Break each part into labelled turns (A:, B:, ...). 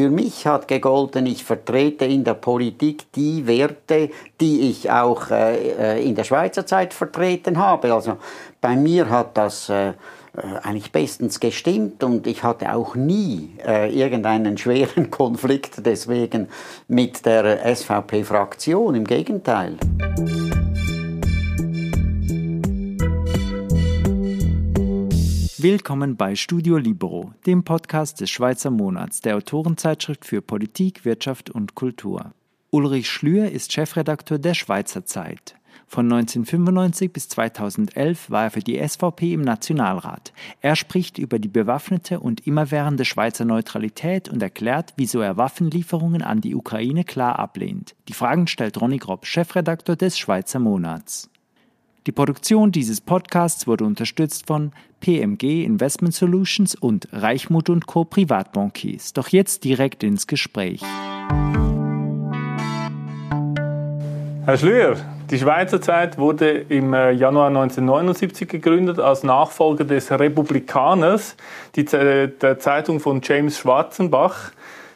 A: Für mich hat gegolten, ich vertrete in der Politik die Werte, die ich auch äh, äh in der Schweizer Zeit vertreten habe. Also bei mir hat das äh, äh, eigentlich bestens gestimmt und ich hatte auch nie äh, irgendeinen schweren Konflikt deswegen mit der SVP-Fraktion, im Gegenteil.
B: Willkommen bei Studio Libero, dem Podcast des Schweizer Monats, der Autorenzeitschrift für Politik, Wirtschaft und Kultur. Ulrich Schlür ist Chefredakteur der Schweizer Zeit. Von 1995 bis 2011 war er für die SVP im Nationalrat. Er spricht über die bewaffnete und immerwährende Schweizer Neutralität und erklärt, wieso er Waffenlieferungen an die Ukraine klar ablehnt. Die Fragen stellt Ronny Grob, Chefredakteur des Schweizer Monats. Die Produktion dieses Podcasts wurde unterstützt von PMG Investment Solutions und Reichmut Co. Privatbankiers. Doch jetzt direkt ins Gespräch.
C: Herr Schlür, die Schweizer Zeit wurde im äh, Januar 1979 gegründet als Nachfolger des Republikaners, die, der Zeitung von James Schwarzenbach.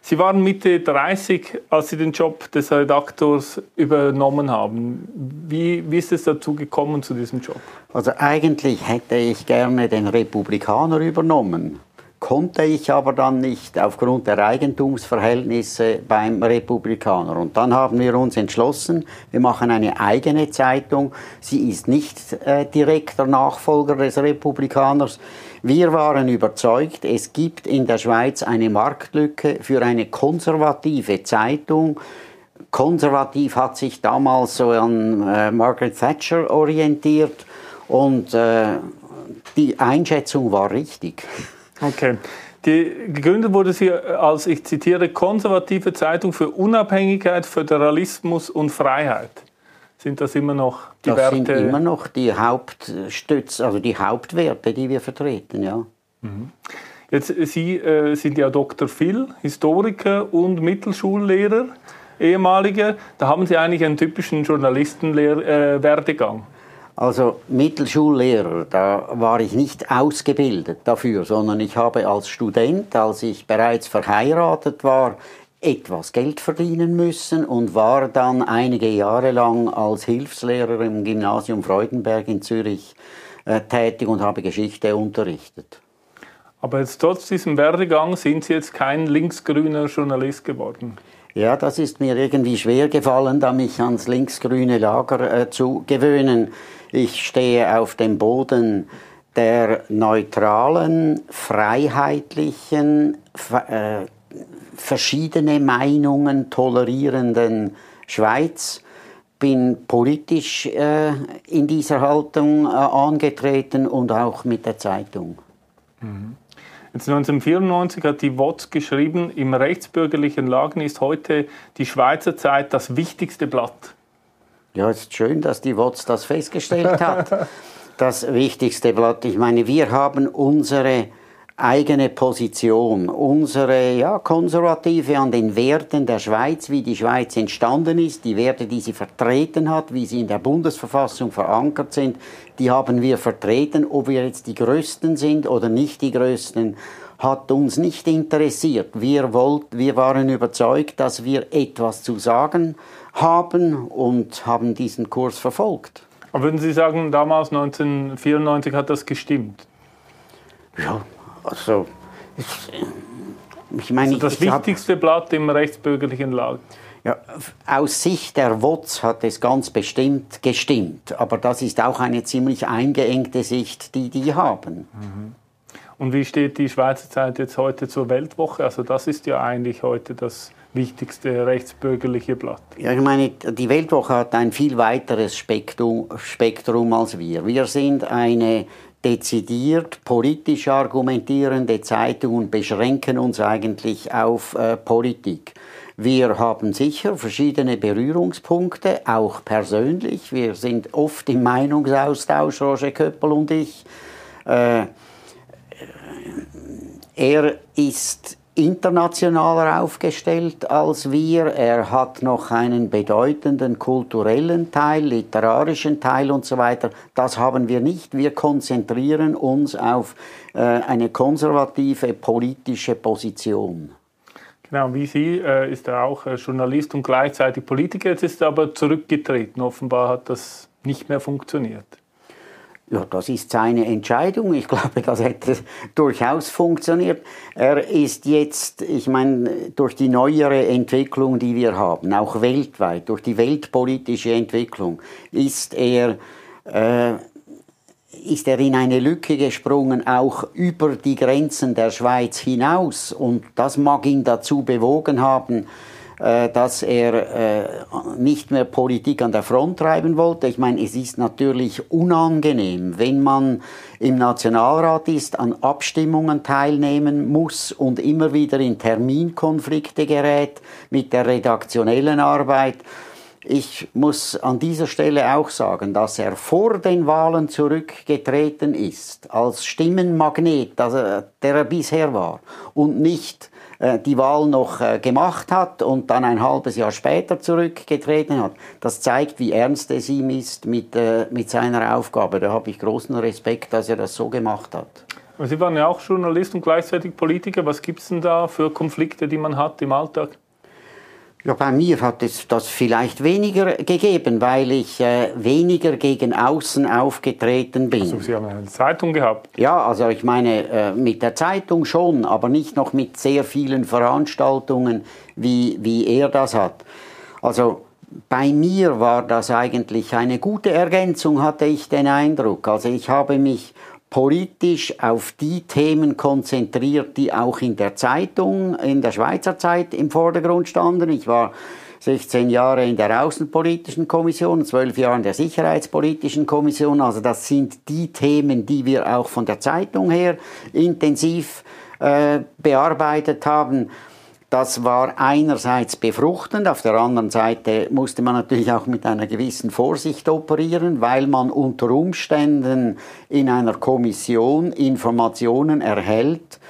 C: Sie waren Mitte 30, als Sie den Job des Redaktors übernommen haben. Wie, wie ist es dazu gekommen zu diesem Job?
A: Also eigentlich hätte ich gerne den Republikaner übernommen konnte ich aber dann nicht aufgrund der Eigentumsverhältnisse beim Republikaner. Und dann haben wir uns entschlossen, wir machen eine eigene Zeitung. Sie ist nicht äh, direkter Nachfolger des Republikaners. Wir waren überzeugt, es gibt in der Schweiz eine Marktlücke für eine konservative Zeitung. Konservativ hat sich damals so an äh, Margaret Thatcher orientiert und äh, die Einschätzung war richtig.
C: Okay. Die, gegründet wurde sie als, ich zitiere, konservative Zeitung für Unabhängigkeit, Föderalismus und Freiheit. Sind das immer noch
A: die das Werte? Das sind immer noch die Hauptstütze, also die Hauptwerte, die wir vertreten, ja.
C: Mhm. Jetzt, Sie äh, sind ja Dr. Phil, Historiker und Mittelschullehrer, ehemaliger. Da haben Sie eigentlich einen typischen Journalistenwerdegang. Äh,
A: also Mittelschullehrer, da war ich nicht ausgebildet dafür, sondern ich habe als Student, als ich bereits verheiratet war, etwas Geld verdienen müssen und war dann einige Jahre lang als Hilfslehrer im Gymnasium Freudenberg in Zürich äh, tätig und habe Geschichte unterrichtet.
C: Aber jetzt trotz diesem Werdegang sind Sie jetzt kein linksgrüner Journalist geworden.
A: Ja, das ist mir irgendwie schwer gefallen, da mich ans linksgrüne Lager äh, zu gewöhnen. Ich stehe auf dem Boden der neutralen, freiheitlichen, äh, verschiedene Meinungen tolerierenden Schweiz, bin politisch äh, in dieser Haltung äh, angetreten und auch mit der Zeitung.
C: Mhm. 1994 hat die WOTS geschrieben, im rechtsbürgerlichen Lagen ist heute die Schweizer Zeit das wichtigste Blatt.
A: Ja, es ist schön, dass die WOTS das festgestellt hat. das wichtigste Blatt. Ich meine, wir haben unsere eigene Position, unsere ja, konservative an den Werten der Schweiz, wie die Schweiz entstanden ist, die Werte, die sie vertreten hat, wie sie in der Bundesverfassung verankert sind, die haben wir vertreten. Ob wir jetzt die Größten sind oder nicht die Größten, hat uns nicht interessiert. Wir, wollt, wir waren überzeugt, dass wir etwas zu sagen haben und haben diesen Kurs verfolgt.
C: Aber würden Sie sagen, damals 1994 hat das gestimmt?
A: Ja, also,
C: ich meine, also das wichtigste hab, Blatt im rechtsbürgerlichen Lager.
A: Ja, aus Sicht der WOTS hat es ganz bestimmt gestimmt, aber das ist auch eine ziemlich eingeengte Sicht, die die haben.
C: Mhm. Und wie steht die Schweizer Zeit jetzt heute zur Weltwoche? Also das ist ja eigentlich heute das wichtigste rechtsbürgerliche Blatt.
A: Ja, ich meine, die Weltwoche hat ein viel weiteres Spektrum, Spektrum als wir. Wir sind eine dezidiert politisch argumentierende Zeitung und beschränken uns eigentlich auf äh, Politik. Wir haben sicher verschiedene Berührungspunkte, auch persönlich. Wir sind oft im Meinungsaustausch, Roger Köppel und ich. Äh, er ist internationaler aufgestellt als wir. Er hat noch einen bedeutenden kulturellen Teil, literarischen Teil und so weiter. Das haben wir nicht. Wir konzentrieren uns auf äh, eine konservative politische Position.
C: Genau, wie Sie äh, ist er auch äh, Journalist und gleichzeitig Politiker. Jetzt ist er aber zurückgetreten. Offenbar hat das nicht mehr funktioniert.
A: Ja, das ist seine Entscheidung. Ich glaube, das hätte durchaus funktioniert. Er ist jetzt, ich meine, durch die neuere Entwicklung, die wir haben, auch weltweit, durch die weltpolitische Entwicklung, ist er, äh, ist er in eine Lücke gesprungen, auch über die Grenzen der Schweiz hinaus. Und das mag ihn dazu bewogen haben, dass er äh, nicht mehr Politik an der Front treiben wollte. Ich meine, es ist natürlich unangenehm, wenn man im Nationalrat ist, an Abstimmungen teilnehmen muss und immer wieder in Terminkonflikte gerät mit der redaktionellen Arbeit. Ich muss an dieser Stelle auch sagen, dass er vor den Wahlen zurückgetreten ist, als Stimmenmagnet, der er bisher war, und nicht äh, die Wahl noch äh, gemacht hat und dann ein halbes Jahr später zurückgetreten hat. Das zeigt, wie ernst es ihm ist mit, äh, mit seiner Aufgabe. Da habe ich großen Respekt, dass er das so gemacht hat.
C: Sie waren ja auch Journalist und gleichzeitig Politiker. Was gibt es denn da für Konflikte, die man hat im Alltag?
A: Ja, bei mir hat es das vielleicht weniger gegeben, weil ich äh, weniger gegen außen aufgetreten bin.
C: Also Sie haben eine Zeitung gehabt?
A: Ja, also ich meine, äh, mit der Zeitung schon, aber nicht noch mit sehr vielen Veranstaltungen, wie, wie er das hat. Also bei mir war das eigentlich eine gute Ergänzung, hatte ich den Eindruck. Also ich habe mich politisch auf die Themen konzentriert, die auch in der Zeitung, in der Schweizer Zeit im Vordergrund standen. Ich war 16 Jahre in der Außenpolitischen Kommission, 12 Jahre in der Sicherheitspolitischen Kommission. Also das sind die Themen, die wir auch von der Zeitung her intensiv äh, bearbeitet haben. Das war einerseits befruchtend, auf der anderen Seite musste man natürlich auch mit einer gewissen Vorsicht operieren, weil man unter Umständen in einer Kommission Informationen erhält,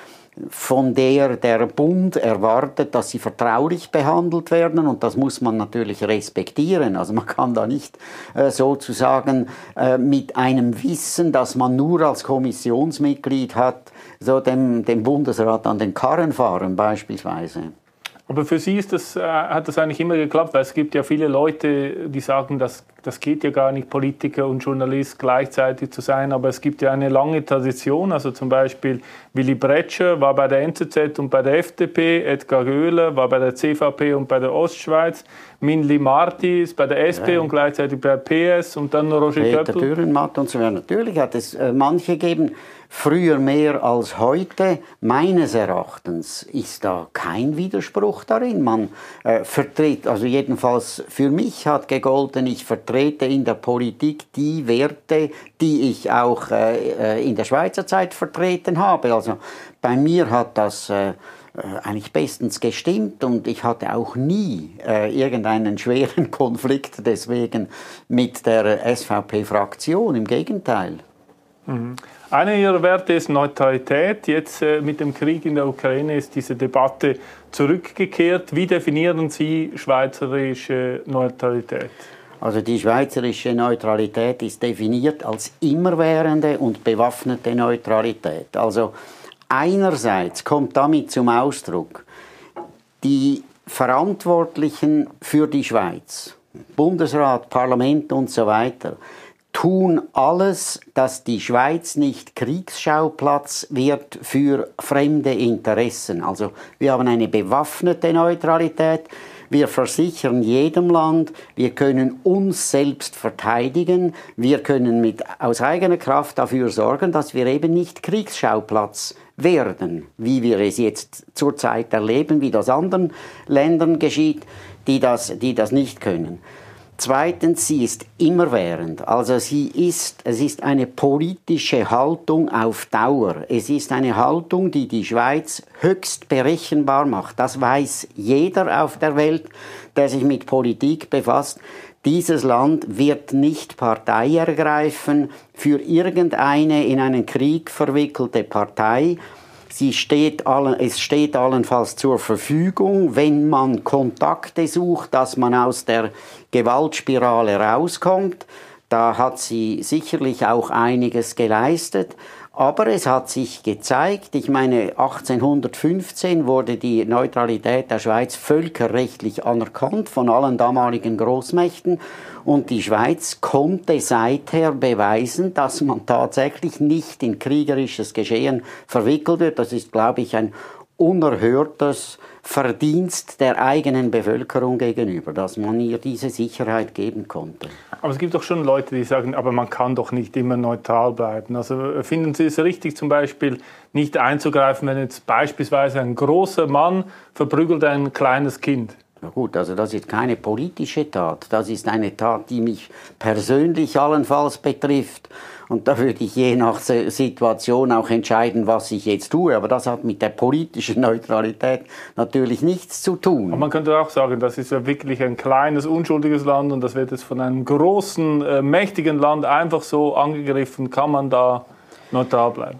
A: von der der Bund erwartet, dass sie vertraulich behandelt werden und das muss man natürlich respektieren. Also man kann da nicht äh, sozusagen äh, mit einem Wissen, das man nur als Kommissionsmitglied hat, so dem, dem Bundesrat an den Karren fahren beispielsweise.
C: Aber für Sie ist das, äh, hat das eigentlich immer geklappt, weil es gibt ja viele Leute, die sagen, das, das geht ja gar nicht, Politiker und Journalist gleichzeitig zu sein. Aber es gibt ja eine lange Tradition. Also zum Beispiel Willy Bretscher war bei der NZZ und bei der FDP, Edgar Göhler war bei der CVP und bei der Ostschweiz, Minli Marti ist bei der SP ja. und gleichzeitig bei der PS und dann Roger
A: Peter Köppel. Dürrenmatt und so weiter. Natürlich hat es äh, manche gegeben, früher mehr als heute. Meines Erachtens ist da kein Widerspruch darin. Man äh, vertritt, also jedenfalls für mich hat gegolten, ich vertrete in der Politik die Werte, die ich auch äh, äh in der Schweizer Zeit vertreten habe. Also bei mir hat das äh, äh, eigentlich bestens gestimmt und ich hatte auch nie äh, irgendeinen schweren Konflikt deswegen mit der SVP-Fraktion. Im Gegenteil.
C: Mhm. Einer ihrer Werte ist Neutralität. Jetzt äh, mit dem Krieg in der Ukraine ist diese Debatte zurückgekehrt. Wie definieren Sie schweizerische Neutralität?
A: Also die schweizerische Neutralität ist definiert als immerwährende und bewaffnete Neutralität. Also einerseits kommt damit zum Ausdruck, die Verantwortlichen für die Schweiz, Bundesrat, Parlament und so weiter, tun alles, dass die Schweiz nicht Kriegsschauplatz wird für fremde Interessen. Also wir haben eine bewaffnete Neutralität. Wir versichern jedem Land, wir können uns selbst verteidigen, wir können mit, aus eigener Kraft dafür sorgen, dass wir eben nicht Kriegsschauplatz werden, wie wir es jetzt zurzeit erleben, wie das anderen Ländern geschieht, die das, die das nicht können. Zweitens, sie ist immerwährend. Also sie ist, es ist eine politische Haltung auf Dauer. Es ist eine Haltung, die die Schweiz höchst berechenbar macht. Das weiß jeder auf der Welt, der sich mit Politik befasst. Dieses Land wird nicht Partei ergreifen für irgendeine in einen Krieg verwickelte Partei, Sie steht allen, es steht allenfalls zur Verfügung, wenn man Kontakte sucht, dass man aus der Gewaltspirale rauskommt. Da hat sie sicherlich auch einiges geleistet. Aber es hat sich gezeigt, ich meine, 1815 wurde die Neutralität der Schweiz völkerrechtlich anerkannt von allen damaligen Großmächten und die Schweiz konnte seither beweisen, dass man tatsächlich nicht in kriegerisches Geschehen verwickelt wird. Das ist, glaube ich, ein unerhörtes Verdienst der eigenen Bevölkerung gegenüber, dass man ihr diese Sicherheit geben konnte.
C: Aber es gibt doch schon Leute, die sagen, aber man kann doch nicht immer neutral bleiben. Also finden Sie es richtig, zum Beispiel nicht einzugreifen, wenn jetzt beispielsweise ein großer Mann verprügelt ein kleines Kind?
A: Na gut, also das ist keine politische Tat. Das ist eine Tat, die mich persönlich allenfalls betrifft. Und da würde ich je nach Situation auch entscheiden, was ich jetzt tue. Aber das hat mit der politischen Neutralität natürlich nichts zu tun.
C: Aber man könnte auch sagen, das ist ja wirklich ein kleines, unschuldiges Land und das wird jetzt von einem großen, äh, mächtigen Land einfach so angegriffen. Kann man da neutral bleiben?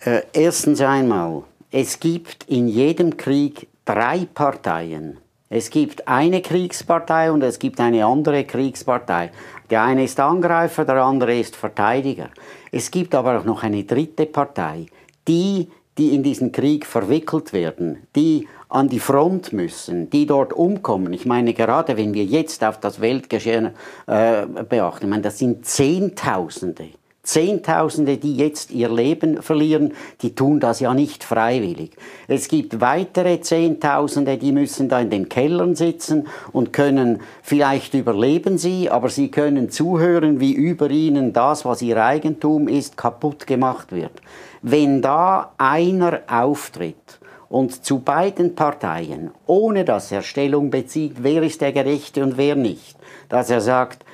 A: Äh, erstens einmal, es gibt in jedem Krieg drei Parteien. Es gibt eine Kriegspartei und es gibt eine andere Kriegspartei. Der eine ist Angreifer, der andere ist Verteidiger. Es gibt aber auch noch eine dritte Partei, die, die in diesen Krieg verwickelt werden, die an die Front müssen, die dort umkommen. Ich meine, gerade wenn wir jetzt auf das Weltgeschehen äh, beachten, ich meine, das sind Zehntausende. Zehntausende, die jetzt ihr Leben verlieren, die tun das ja nicht freiwillig. Es gibt weitere Zehntausende, die müssen da in den Kellern sitzen und können, vielleicht überleben sie, aber sie können zuhören, wie über ihnen das, was ihr Eigentum ist, kaputt gemacht wird. Wenn da einer auftritt und zu beiden Parteien, ohne dass er Stellung bezieht, wer ist der Gerechte und wer nicht, dass er sagt,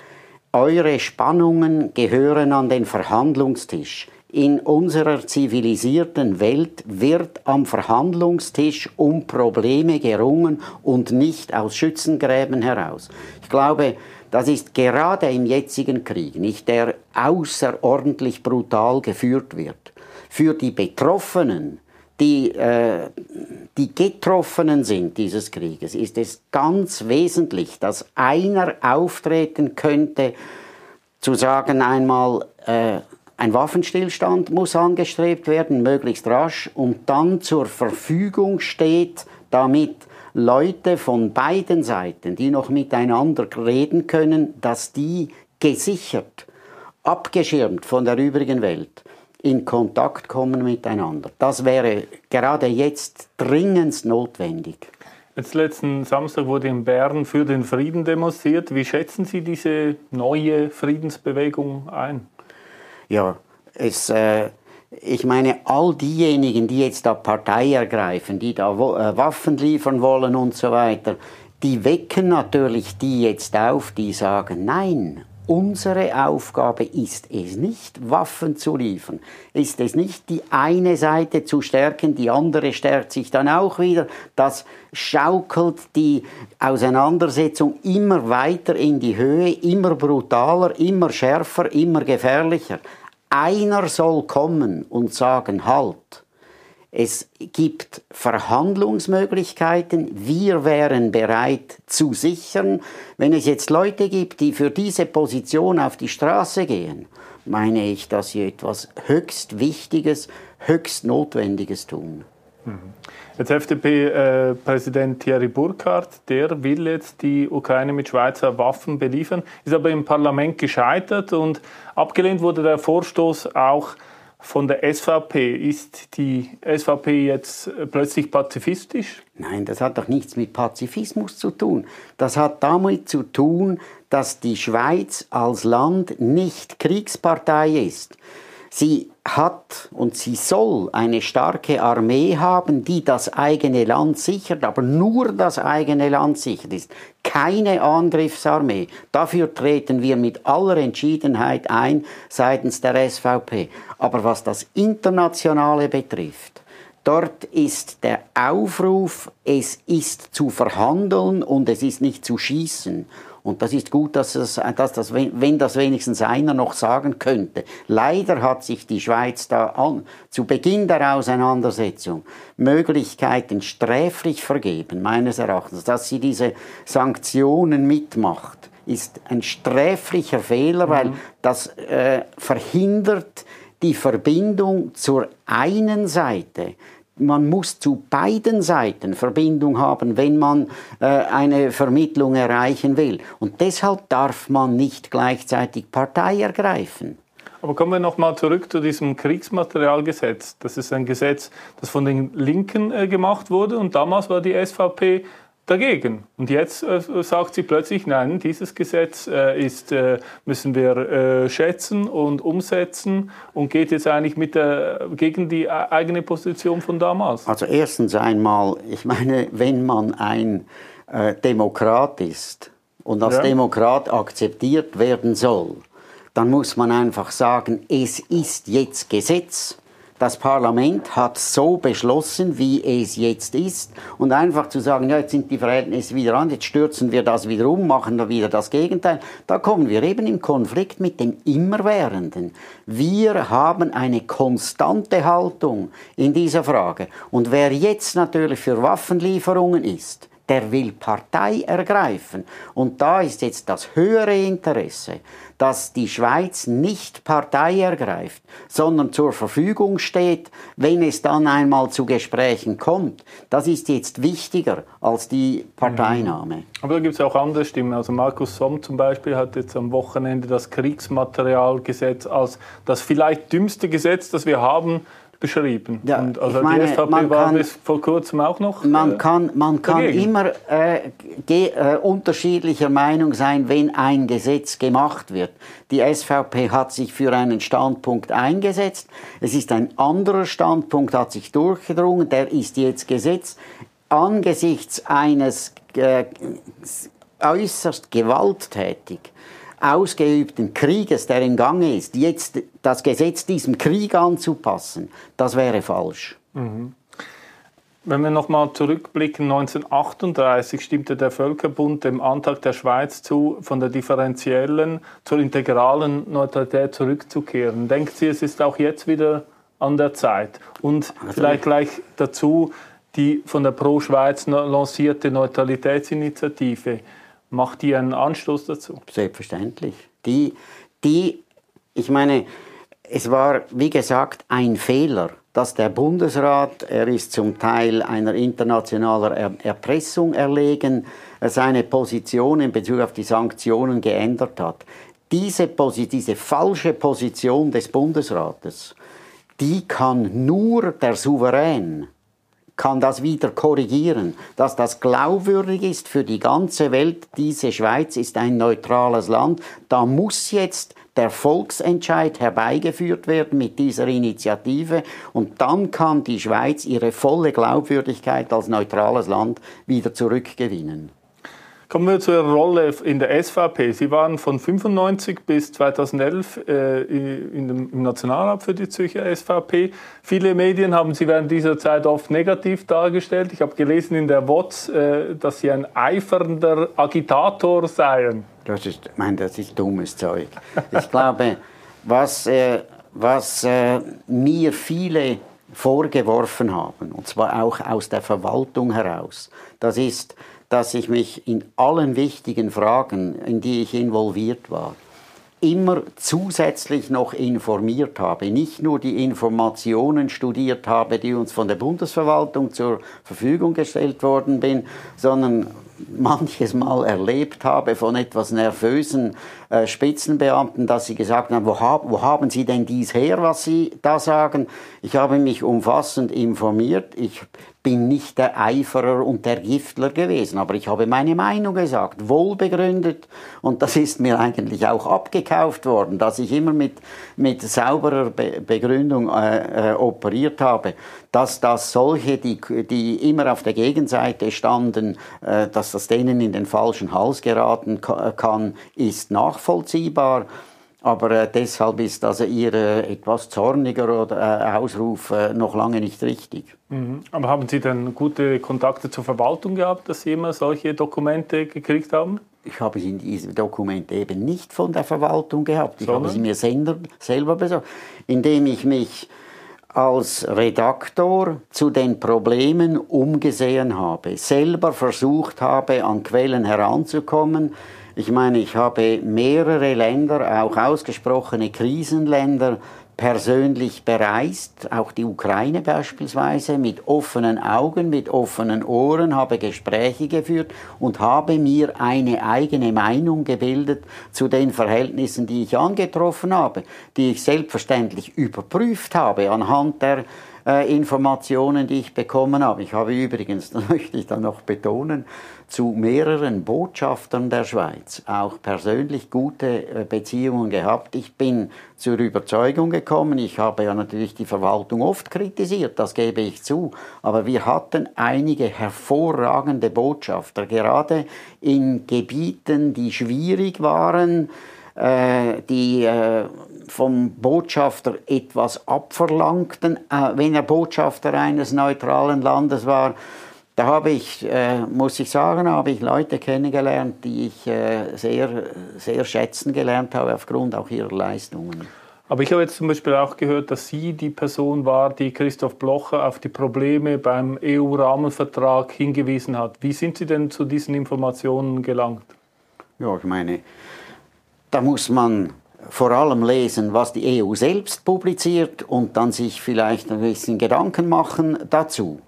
A: eure Spannungen gehören an den Verhandlungstisch. In unserer zivilisierten Welt wird am Verhandlungstisch um Probleme gerungen und nicht aus Schützengräben heraus. Ich glaube, das ist gerade im jetzigen Krieg, nicht der außerordentlich brutal geführt wird, für die Betroffenen die, äh, die Getroffenen sind dieses Krieges, ist es ganz wesentlich, dass einer auftreten könnte, zu sagen einmal, äh, ein Waffenstillstand muss angestrebt werden, möglichst rasch, und dann zur Verfügung steht, damit Leute von beiden Seiten, die noch miteinander reden können, dass die gesichert, abgeschirmt von der übrigen Welt, in Kontakt kommen miteinander. Das wäre gerade jetzt dringend notwendig.
C: Jetzt letzten Samstag wurde in Bern für den Frieden demonstriert. Wie schätzen Sie diese neue Friedensbewegung ein?
A: Ja, es, äh, ich meine, all diejenigen, die jetzt da Partei ergreifen, die da äh, Waffen liefern wollen und so weiter, die wecken natürlich die jetzt auf, die sagen, nein, Unsere Aufgabe ist es nicht, Waffen zu liefern. Ist es nicht, die eine Seite zu stärken, die andere stärkt sich dann auch wieder. Das schaukelt die Auseinandersetzung immer weiter in die Höhe, immer brutaler, immer schärfer, immer gefährlicher. Einer soll kommen und sagen, halt. Es gibt Verhandlungsmöglichkeiten. Wir wären bereit zu sichern. Wenn es jetzt Leute gibt, die für diese Position auf die Straße gehen, meine ich, dass sie etwas höchst Wichtiges, höchst Notwendiges tun.
C: Mhm. Jetzt FDP-Präsident äh, Thierry Burkhardt, der will jetzt die Ukraine mit Schweizer Waffen beliefern, ist aber im Parlament gescheitert und abgelehnt wurde der Vorstoß auch von der SVP. Ist die SVP jetzt plötzlich pazifistisch?
A: Nein, das hat doch nichts mit Pazifismus zu tun. Das hat damit zu tun, dass die Schweiz als Land nicht Kriegspartei ist. Sie hat und sie soll eine starke Armee haben, die das eigene Land sichert, aber nur das eigene Land sichert ist. Keine Angriffsarmee. Dafür treten wir mit aller Entschiedenheit ein seitens der SVP. Aber was das Internationale betrifft, dort ist der Aufruf, es ist zu verhandeln und es ist nicht zu schießen. Und das ist gut, dass, es, dass das, wenn das wenigstens einer noch sagen könnte. Leider hat sich die Schweiz da an, zu Beginn der Auseinandersetzung Möglichkeiten sträflich vergeben, meines Erachtens, dass sie diese Sanktionen mitmacht ist ein sträflicher Fehler, weil mhm. das äh, verhindert die Verbindung zur einen Seite man muss zu beiden Seiten Verbindung haben, wenn man äh, eine Vermittlung erreichen will. Und deshalb darf man nicht gleichzeitig Partei ergreifen.
C: Aber kommen wir nochmal zurück zu diesem Kriegsmaterialgesetz. Das ist ein Gesetz, das von den Linken äh, gemacht wurde und damals war die SVP dagegen. Und jetzt äh, sagt sie plötzlich, nein, dieses Gesetz äh, ist, äh, müssen wir äh, schätzen und umsetzen und geht jetzt eigentlich mit der, gegen die eigene Position von damals.
A: Also erstens einmal, ich meine, wenn man ein äh, Demokrat ist und als ja. Demokrat akzeptiert werden soll, dann muss man einfach sagen, es ist jetzt Gesetz das Parlament hat so beschlossen, wie es jetzt ist. Und einfach zu sagen, ja, jetzt sind die Verhältnisse wieder an, jetzt stürzen wir das wieder um, machen wir wieder das Gegenteil, da kommen wir eben im Konflikt mit dem Immerwährenden. Wir haben eine konstante Haltung in dieser Frage. Und wer jetzt natürlich für Waffenlieferungen ist, der will Partei ergreifen. Und da ist jetzt das höhere Interesse, dass die Schweiz nicht Partei ergreift, sondern zur Verfügung steht, wenn es dann einmal zu Gesprächen kommt. Das ist jetzt wichtiger als die Parteinahme. Mhm.
C: Aber da gibt es auch andere Stimmen. Also Markus Somm zum Beispiel hat jetzt am Wochenende das Kriegsmaterialgesetz als das vielleicht dümmste Gesetz, das wir haben, beschrieben. Ja, und also meine, die SVP war kann, bis vor kurzem auch noch.
A: Man äh, kann, man kann immer äh, äh, unterschiedlicher Meinung sein, wenn ein Gesetz gemacht wird. Die SVP hat sich für einen Standpunkt eingesetzt. Es ist ein anderer Standpunkt, hat sich durchgedrungen. Der ist jetzt Gesetz. Angesichts eines äh, äußerst gewalttätig ausgeübten Krieges, der im Gange ist, jetzt das Gesetz diesem Krieg anzupassen, das wäre falsch. Mhm.
C: Wenn wir nochmal zurückblicken, 1938 stimmte der Völkerbund dem Antrag der Schweiz zu, von der differenziellen zur integralen Neutralität zurückzukehren. Denkt Sie, es ist auch jetzt wieder an der Zeit? Und also vielleicht gleich dazu die von der Pro-Schweiz lancierte Neutralitätsinitiative. Macht die einen Anstoß dazu?
A: Selbstverständlich. Die, die, ich meine, es war, wie gesagt, ein Fehler, dass der Bundesrat, er ist zum Teil einer internationalen Erpressung erlegen, seine Position in Bezug auf die Sanktionen geändert hat. Diese, diese falsche Position des Bundesrates, die kann nur der Souverän kann das wieder korrigieren, dass das glaubwürdig ist für die ganze Welt. Diese Schweiz ist ein neutrales Land. Da muss jetzt der Volksentscheid herbeigeführt werden mit dieser Initiative und dann kann die Schweiz ihre volle Glaubwürdigkeit als neutrales Land wieder zurückgewinnen.
C: Kommen wir zur Rolle in der SVP. Sie waren von 1995 bis 2011 äh, dem, im Nationalrat für die Zürcher SVP. Viele Medien haben Sie während dieser Zeit oft negativ dargestellt. Ich habe gelesen in der WOTS, äh, dass Sie ein eifernder Agitator seien.
A: Das ist, ich das ist dummes Zeug. Ich glaube, was, äh, was äh, mir viele vorgeworfen haben, und zwar auch aus der Verwaltung heraus, das ist, dass ich mich in allen wichtigen Fragen, in die ich involviert war, immer zusätzlich noch informiert habe, nicht nur die Informationen studiert habe, die uns von der Bundesverwaltung zur Verfügung gestellt worden bin, sondern manches Mal erlebt habe von etwas nervösen äh, Spitzenbeamten, dass sie gesagt haben, wo, hab, wo haben Sie denn dies her, was Sie da sagen? Ich habe mich umfassend informiert. Ich bin nicht der Eiferer und der Giftler gewesen, aber ich habe meine Meinung gesagt, wohlbegründet und das ist mir eigentlich auch abgekauft worden, dass ich immer mit, mit sauberer Be Begründung äh, äh, operiert habe, dass das solche, die, die immer auf der Gegenseite standen, äh, dass das denen in den falschen Hals geraten kann, ist nachvollziehbar. Aber äh, deshalb ist also Ihr äh, etwas zorniger oder, äh, Ausruf äh, noch lange nicht richtig.
C: Mhm. Aber haben Sie denn gute Kontakte zur Verwaltung gehabt, dass Sie immer solche Dokumente gekriegt haben?
A: Ich habe diese Dokumente eben nicht von der Verwaltung gehabt. Ich Sondern? habe sie mir sender, selber besorgt, indem ich mich als Redaktor zu den Problemen umgesehen habe, selber versucht habe, an Quellen heranzukommen, ich meine, ich habe mehrere Länder, auch ausgesprochene Krisenländer, persönlich bereist, auch die Ukraine beispielsweise, mit offenen Augen, mit offenen Ohren, habe Gespräche geführt und habe mir eine eigene Meinung gebildet zu den Verhältnissen, die ich angetroffen habe, die ich selbstverständlich überprüft habe anhand der äh, Informationen, die ich bekommen habe. Ich habe übrigens, das möchte ich dann noch betonen, zu mehreren Botschaftern der Schweiz auch persönlich gute äh, Beziehungen gehabt. Ich bin zur Überzeugung gekommen, ich habe ja natürlich die Verwaltung oft kritisiert, das gebe ich zu, aber wir hatten einige hervorragende Botschafter, gerade in Gebieten, die schwierig waren, äh, die äh, vom Botschafter etwas abverlangten, wenn er Botschafter eines neutralen Landes war da habe ich, äh, muss ich sagen, habe ich Leute kennengelernt, die ich äh, sehr, sehr schätzen gelernt habe, aufgrund auch ihrer Leistungen.
C: Aber ich habe jetzt zum Beispiel auch gehört, dass Sie die Person war, die Christoph Blocher auf die Probleme beim EU-Rahmenvertrag hingewiesen hat. Wie sind Sie denn zu diesen Informationen gelangt?
A: Ja, ich meine, da muss man vor allem lesen, was die EU selbst publiziert und dann sich vielleicht ein bisschen Gedanken machen dazu.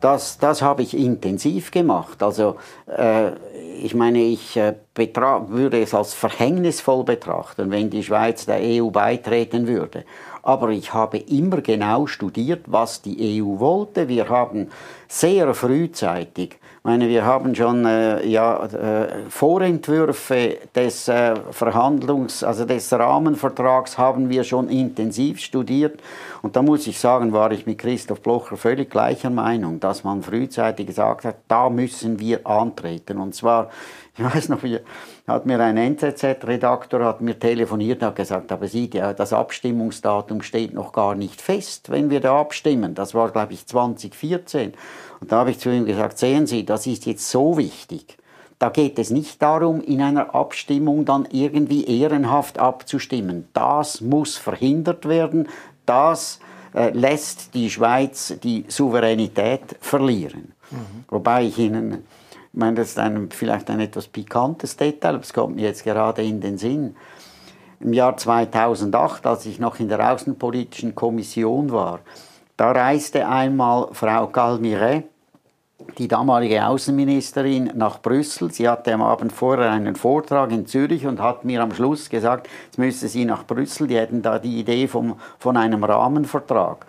A: Das, das habe ich intensiv gemacht. Also äh, ich meine, ich äh, würde es als verhängnisvoll betrachten, wenn die Schweiz der EU beitreten würde. Aber ich habe immer genau studiert, was die EU wollte. Wir haben sehr frühzeitig meine, wir haben schon äh, ja, äh, Vorentwürfe des äh, Verhandlungs-, also des Rahmenvertrags haben wir schon intensiv studiert. Und da muss ich sagen, war ich mit Christoph Blocher völlig gleicher Meinung, dass man frühzeitig gesagt hat, da müssen wir antreten. Und zwar, ich weiß noch, wie, hat mir ein NZZ-Redaktor hat mir telefoniert hat gesagt, aber Sie, das Abstimmungsdatum steht noch gar nicht fest, wenn wir da abstimmen. Das war, glaube ich, 2014. Und da habe ich zu ihm gesagt, sehen Sie, das ist jetzt so wichtig. Da geht es nicht darum, in einer Abstimmung dann irgendwie ehrenhaft abzustimmen. Das muss verhindert werden. Das äh, lässt die Schweiz die Souveränität verlieren. Mhm. Wobei ich Ihnen, ich meine, das ist ein, vielleicht ein etwas pikantes Detail, aber es kommt mir jetzt gerade in den Sinn. Im Jahr 2008, als ich noch in der Außenpolitischen Kommission war, da reiste einmal Frau Calmiret, die damalige Außenministerin, nach Brüssel. Sie hatte am Abend vorher einen Vortrag in Zürich und hat mir am Schluss gesagt, jetzt müsse sie nach Brüssel, die hätten da die Idee vom, von einem Rahmenvertrag.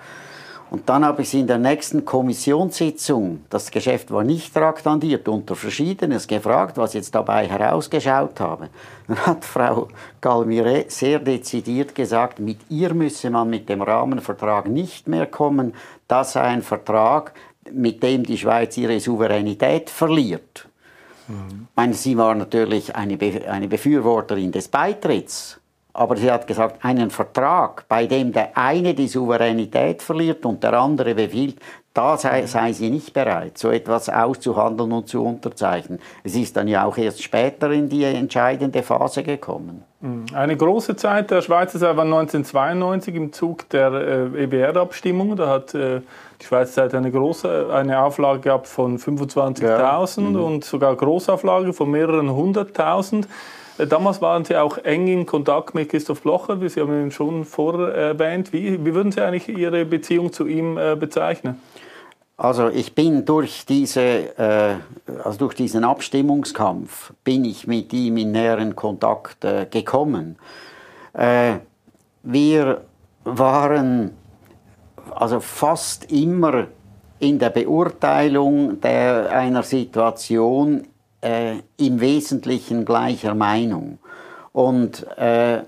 A: Und dann habe ich sie in der nächsten Kommissionssitzung, das Geschäft war nicht traktandiert, unter Verschiedenes gefragt, was jetzt dabei herausgeschaut habe. Dann hat Frau Galmire sehr dezidiert gesagt, mit ihr müsse man mit dem Rahmenvertrag nicht mehr kommen. Das sei ein Vertrag, mit dem die Schweiz ihre Souveränität verliert. Mhm. Ich meine, sie war natürlich eine, Be eine Befürworterin des Beitritts. Aber sie hat gesagt, einen Vertrag, bei dem der eine die Souveränität verliert und der andere befiehlt, da sei, sei, sie nicht bereit, so etwas auszuhandeln und zu unterzeichnen. Es ist dann ja auch erst später in die entscheidende Phase gekommen.
C: Mhm. Eine große Zeit der Schweizer Zeit war 1992 im Zug der äh, EBR-Abstimmung. Da hat äh, die Schweizer Zeit eine große eine Auflage gehabt von 25.000 ja. mhm. und sogar Großauflage von mehreren hunderttausend. Äh, damals waren Sie auch eng in Kontakt mit Christoph Blocher, wie Sie haben ihn schon vorher. Wie, wie würden Sie eigentlich Ihre Beziehung zu ihm äh, bezeichnen?
A: Also ich bin durch, diese, äh, also durch diesen Abstimmungskampf bin ich mit ihm in näheren Kontakt äh, gekommen. Äh, wir waren also fast immer in der Beurteilung der, einer Situation äh, im Wesentlichen gleicher Meinung und äh,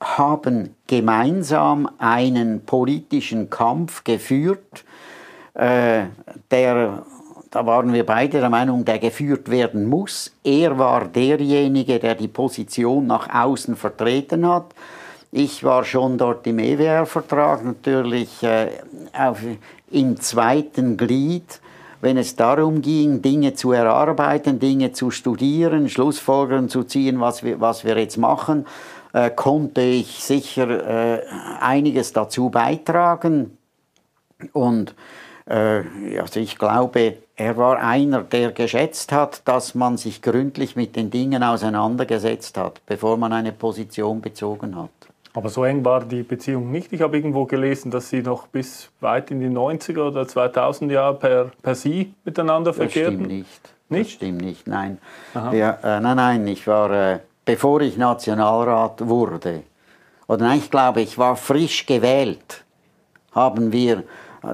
A: haben gemeinsam einen politischen Kampf geführt, äh, der, da waren wir beide der Meinung, der geführt werden muss. Er war derjenige, der die Position nach außen vertreten hat. Ich war schon dort im EWR-Vertrag natürlich äh, auf, im zweiten Glied wenn es darum ging, Dinge zu erarbeiten, Dinge zu studieren, Schlussfolgerungen zu ziehen, was wir, was wir jetzt machen, äh, konnte ich sicher äh, einiges dazu beitragen. Und äh, also ich glaube, er war einer, der geschätzt hat, dass man sich gründlich mit den Dingen auseinandergesetzt hat, bevor man eine Position bezogen hat.
C: Aber so eng war die Beziehung nicht. Ich habe irgendwo gelesen, dass Sie noch bis weit in die 90er oder 2000 Jahre per, per Sie miteinander verkehrten.
A: Das stimmt nicht. Nicht? Das stimmt nicht, nein. Wir, äh, nein, nein, ich war, äh, bevor ich Nationalrat wurde, oder nein, ich glaube, ich war frisch gewählt, haben wir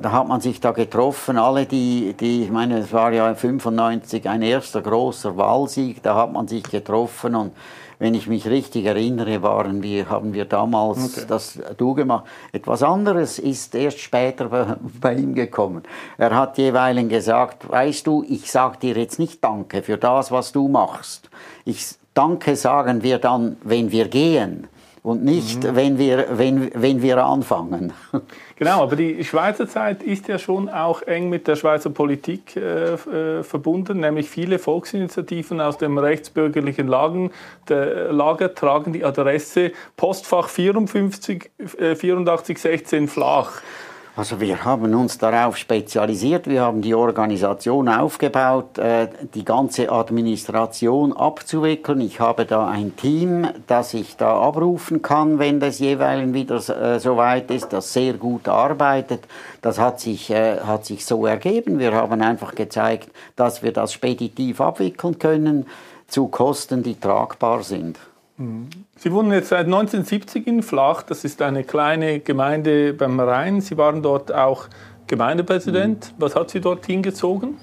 A: da hat man sich da getroffen, alle die, die, ich meine, es war ja 95 ein erster großer Wahlsieg, da hat man sich getroffen und wenn ich mich richtig erinnere, waren wir, haben wir damals okay. das Du gemacht. Etwas anderes ist erst später bei, bei ihm gekommen. Er hat jeweils gesagt, weißt du, ich sage dir jetzt nicht Danke für das, was du machst. Ich Danke sagen wir dann, wenn wir gehen und nicht, mhm. wenn, wir, wenn, wenn wir anfangen.
C: Genau, aber die Schweizer Zeit ist ja schon auch eng mit der Schweizer Politik äh, äh, verbunden, nämlich viele Volksinitiativen aus dem rechtsbürgerlichen Lagen, der Lager tragen die Adresse Postfach 54 äh, 8416 Flach.
A: Also wir haben uns darauf spezialisiert, wir haben die Organisation aufgebaut, äh, die ganze Administration abzuwickeln. Ich habe da ein Team, das ich da abrufen kann, wenn das jeweils wieder äh, so weit ist, das sehr gut arbeitet. Das hat sich, äh, hat sich so ergeben. Wir haben einfach gezeigt, dass wir das speditiv abwickeln können zu Kosten, die tragbar sind.
C: Sie wohnen jetzt seit 1970 in Flach. Das ist eine kleine Gemeinde beim Rhein. Sie waren dort auch Gemeindepräsident. Mhm. Was hat Sie dort hingezogen?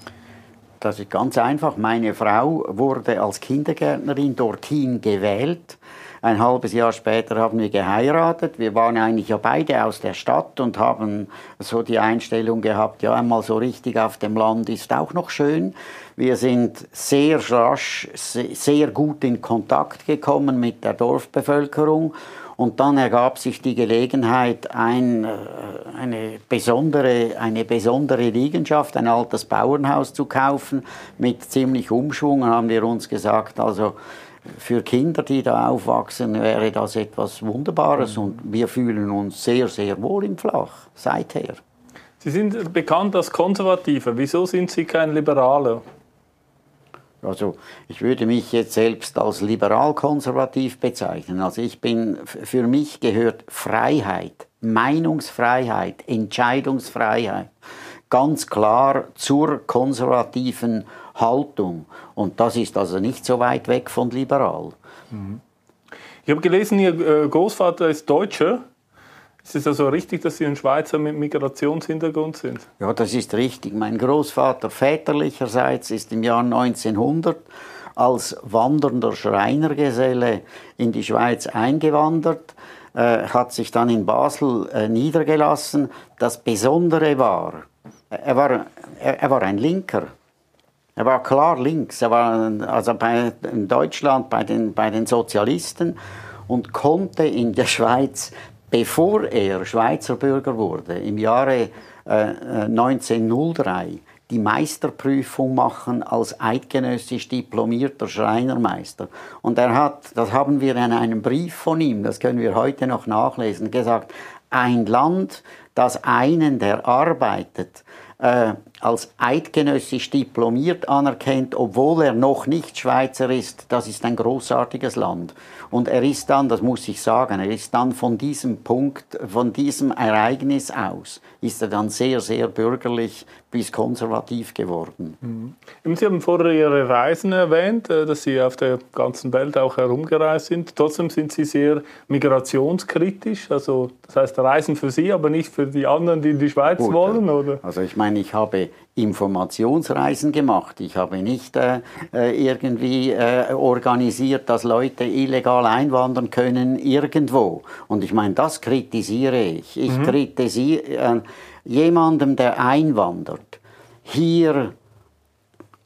A: Das ist ganz einfach. Meine Frau wurde als Kindergärtnerin dorthin gewählt. Ein halbes Jahr später haben wir geheiratet. Wir waren eigentlich ja beide aus der Stadt und haben so die Einstellung gehabt, ja, einmal so richtig auf dem Land ist auch noch schön. Wir sind sehr rasch, sehr gut in Kontakt gekommen mit der Dorfbevölkerung. Und dann ergab sich die Gelegenheit, ein, äh, eine, besondere, eine besondere Liegenschaft, ein altes Bauernhaus zu kaufen mit ziemlich Umschwung. Haben wir uns gesagt, also für Kinder, die da aufwachsen, wäre das etwas Wunderbares und wir fühlen uns sehr, sehr wohl im Flach seither.
C: Sie sind bekannt als Konservativer. Wieso sind Sie kein Liberaler?
A: Also ich würde mich jetzt selbst als liberal-konservativ bezeichnen. Also ich bin, für mich gehört Freiheit, Meinungsfreiheit, Entscheidungsfreiheit ganz klar zur konservativen Haltung. Und das ist also nicht so weit weg von liberal. Mhm.
C: Ich habe gelesen, Ihr äh, Großvater ist Deutscher. Ist es also richtig, dass Sie ein Schweizer mit Migrationshintergrund sind?
A: Ja, das ist richtig. Mein Großvater väterlicherseits ist im Jahr 1900 als wandernder Schreinergeselle in die Schweiz eingewandert, äh, hat sich dann in Basel äh, niedergelassen. Das Besondere war, er war, er, er war ein Linker. Er war klar links. Er war also bei, in Deutschland bei den, bei den Sozialisten und konnte in der Schweiz, bevor er Schweizer Bürger wurde, im Jahre äh, 1903 die Meisterprüfung machen als eidgenössisch diplomierter Schreinermeister. Und er hat, das haben wir in einem Brief von ihm, das können wir heute noch nachlesen, gesagt, ein Land, das einen, der arbeitet, äh, als eidgenössisch diplomiert anerkennt, obwohl er noch nicht Schweizer ist, das ist ein großartiges Land. Und er ist dann, das muss ich sagen, er ist dann von diesem Punkt, von diesem Ereignis aus, ist er dann sehr, sehr bürgerlich bis konservativ geworden.
C: Mhm. Sie haben vorher Ihre Reisen erwähnt, äh, dass Sie auf der ganzen Welt auch herumgereist sind. Trotzdem sind Sie sehr migrationskritisch. Also das heißt Reisen für Sie, aber nicht für die anderen, die in die Schweiz Gut, wollen, oder?
A: Also ich meine, ich habe Informationsreisen gemacht. Ich habe nicht äh, äh, irgendwie äh, organisiert, dass Leute illegal einwandern können irgendwo. Und ich meine, das kritisiere ich. Ich mhm. kritisiere äh, jemandem, der einwandert, hier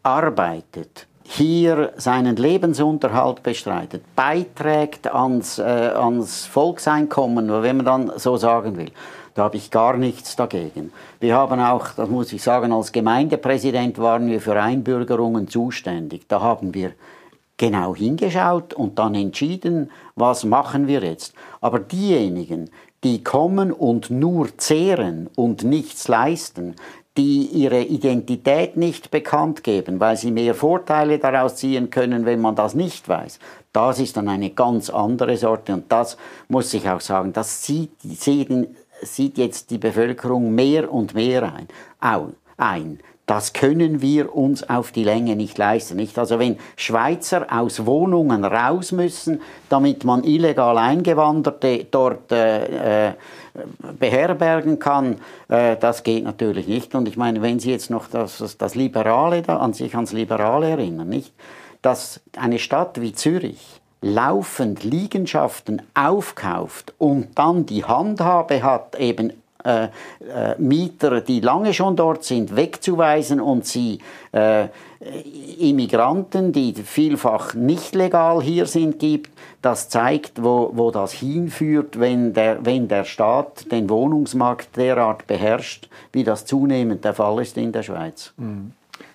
A: arbeitet, hier seinen Lebensunterhalt bestreitet, beiträgt ans, äh, ans Volkseinkommen, wenn man dann so sagen will. Da habe ich gar nichts dagegen. Wir haben auch, das muss ich sagen, als Gemeindepräsident waren wir für Einbürgerungen zuständig. Da haben wir genau hingeschaut und dann entschieden, was machen wir jetzt. Aber diejenigen, die kommen und nur zehren und nichts leisten, die ihre Identität nicht bekannt geben, weil sie mehr Vorteile daraus ziehen können, wenn man das nicht weiß. Das ist dann eine ganz andere Sorte und das muss ich auch sagen, das sieht, sieht, sieht jetzt die Bevölkerung mehr und mehr ein. ein. Das können wir uns auf die Länge nicht leisten. Nicht? Also wenn Schweizer aus Wohnungen raus müssen, damit man illegal Eingewanderte dort äh, äh beherbergen kann, äh, das geht natürlich nicht. Und ich meine, wenn Sie jetzt noch das, das Liberale da, an sich ans Liberale erinnern, nicht? dass eine Stadt wie Zürich laufend Liegenschaften aufkauft und dann die Handhabe hat, eben äh, äh, Mieter, die lange schon dort sind, wegzuweisen und sie äh, Immigranten, die vielfach nicht legal hier sind, gibt, das zeigt, wo, wo das hinführt, wenn der, wenn der Staat den Wohnungsmarkt derart beherrscht, wie das zunehmend der Fall ist in der Schweiz.
C: Mhm.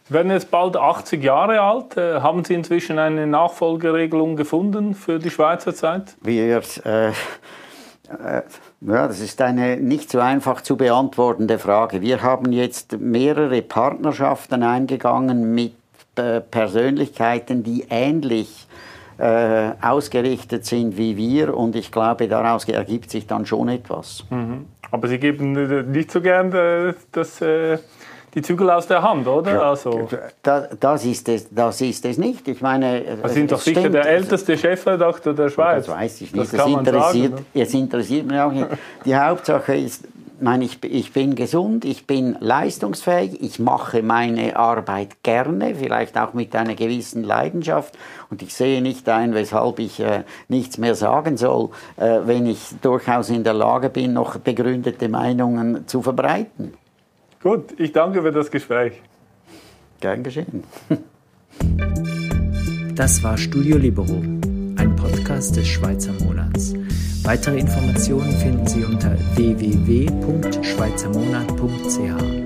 C: Werden jetzt bald 80 Jahre alt. Äh, haben Sie inzwischen eine Nachfolgeregelung gefunden für die Schweizer Zeit?
A: Wir, äh, äh, ja, das ist eine nicht so einfach zu beantwortende Frage. Wir haben jetzt mehrere Partnerschaften eingegangen mit äh, Persönlichkeiten, die ähnlich äh, ausgerichtet sind wie wir und ich glaube, daraus ergibt sich dann schon etwas.
C: Mhm. Aber Sie geben nicht so gern äh, das die Zügel aus der Hand, oder? Ja, also.
A: das, das, ist es, das ist es nicht. Ich meine,
C: Sie sind doch sicher der älteste Chefredakteur der Schweiz.
A: Das weiß ich nicht. Das, das interessiert, sagen, ne? interessiert mich auch nicht. Die Hauptsache ist, meine, ich, ich bin gesund, ich bin leistungsfähig, ich mache meine Arbeit gerne, vielleicht auch mit einer gewissen Leidenschaft und ich sehe nicht ein, weshalb ich äh, nichts mehr sagen soll, äh, wenn ich durchaus in der Lage bin, noch begründete Meinungen zu verbreiten.
C: Gut, ich danke für das Gespräch.
A: Gern geschehen.
B: Das war Studio Libero, ein Podcast des Schweizer Monats. Weitere Informationen finden Sie unter www.schweizermonat.ch.